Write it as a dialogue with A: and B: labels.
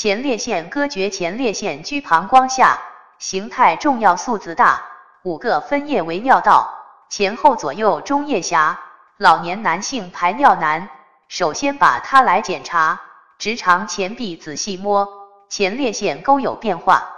A: 前列腺割绝，前列腺居膀胱下，形态重要数字大，五个分叶为尿道，前后左右中叶狭。老年男性排尿难，首先把它来检查，直肠前壁仔细摸，前列腺沟有变化。